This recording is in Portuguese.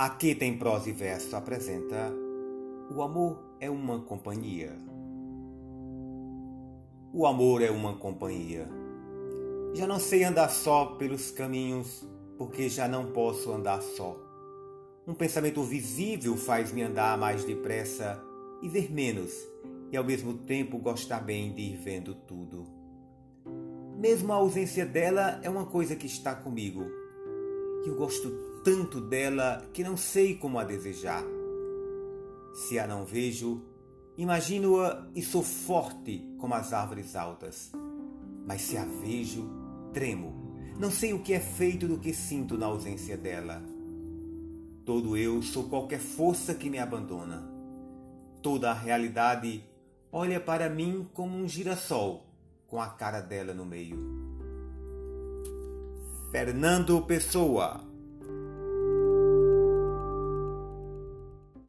Aqui tem prosa e verso apresenta O amor é uma companhia. O amor é uma companhia. Já não sei andar só pelos caminhos, porque já não posso andar só. Um pensamento visível faz-me andar mais depressa e ver menos, e ao mesmo tempo gostar bem de ir vendo tudo. Mesmo a ausência dela é uma coisa que está comigo. Eu gosto tanto dela que não sei como a desejar. Se a não vejo, imagino-a e sou forte como as árvores altas. Mas se a vejo, tremo. Não sei o que é feito do que sinto na ausência dela. Todo eu sou qualquer força que me abandona. Toda a realidade olha para mim como um girassol com a cara dela no meio. Fernando Pessoa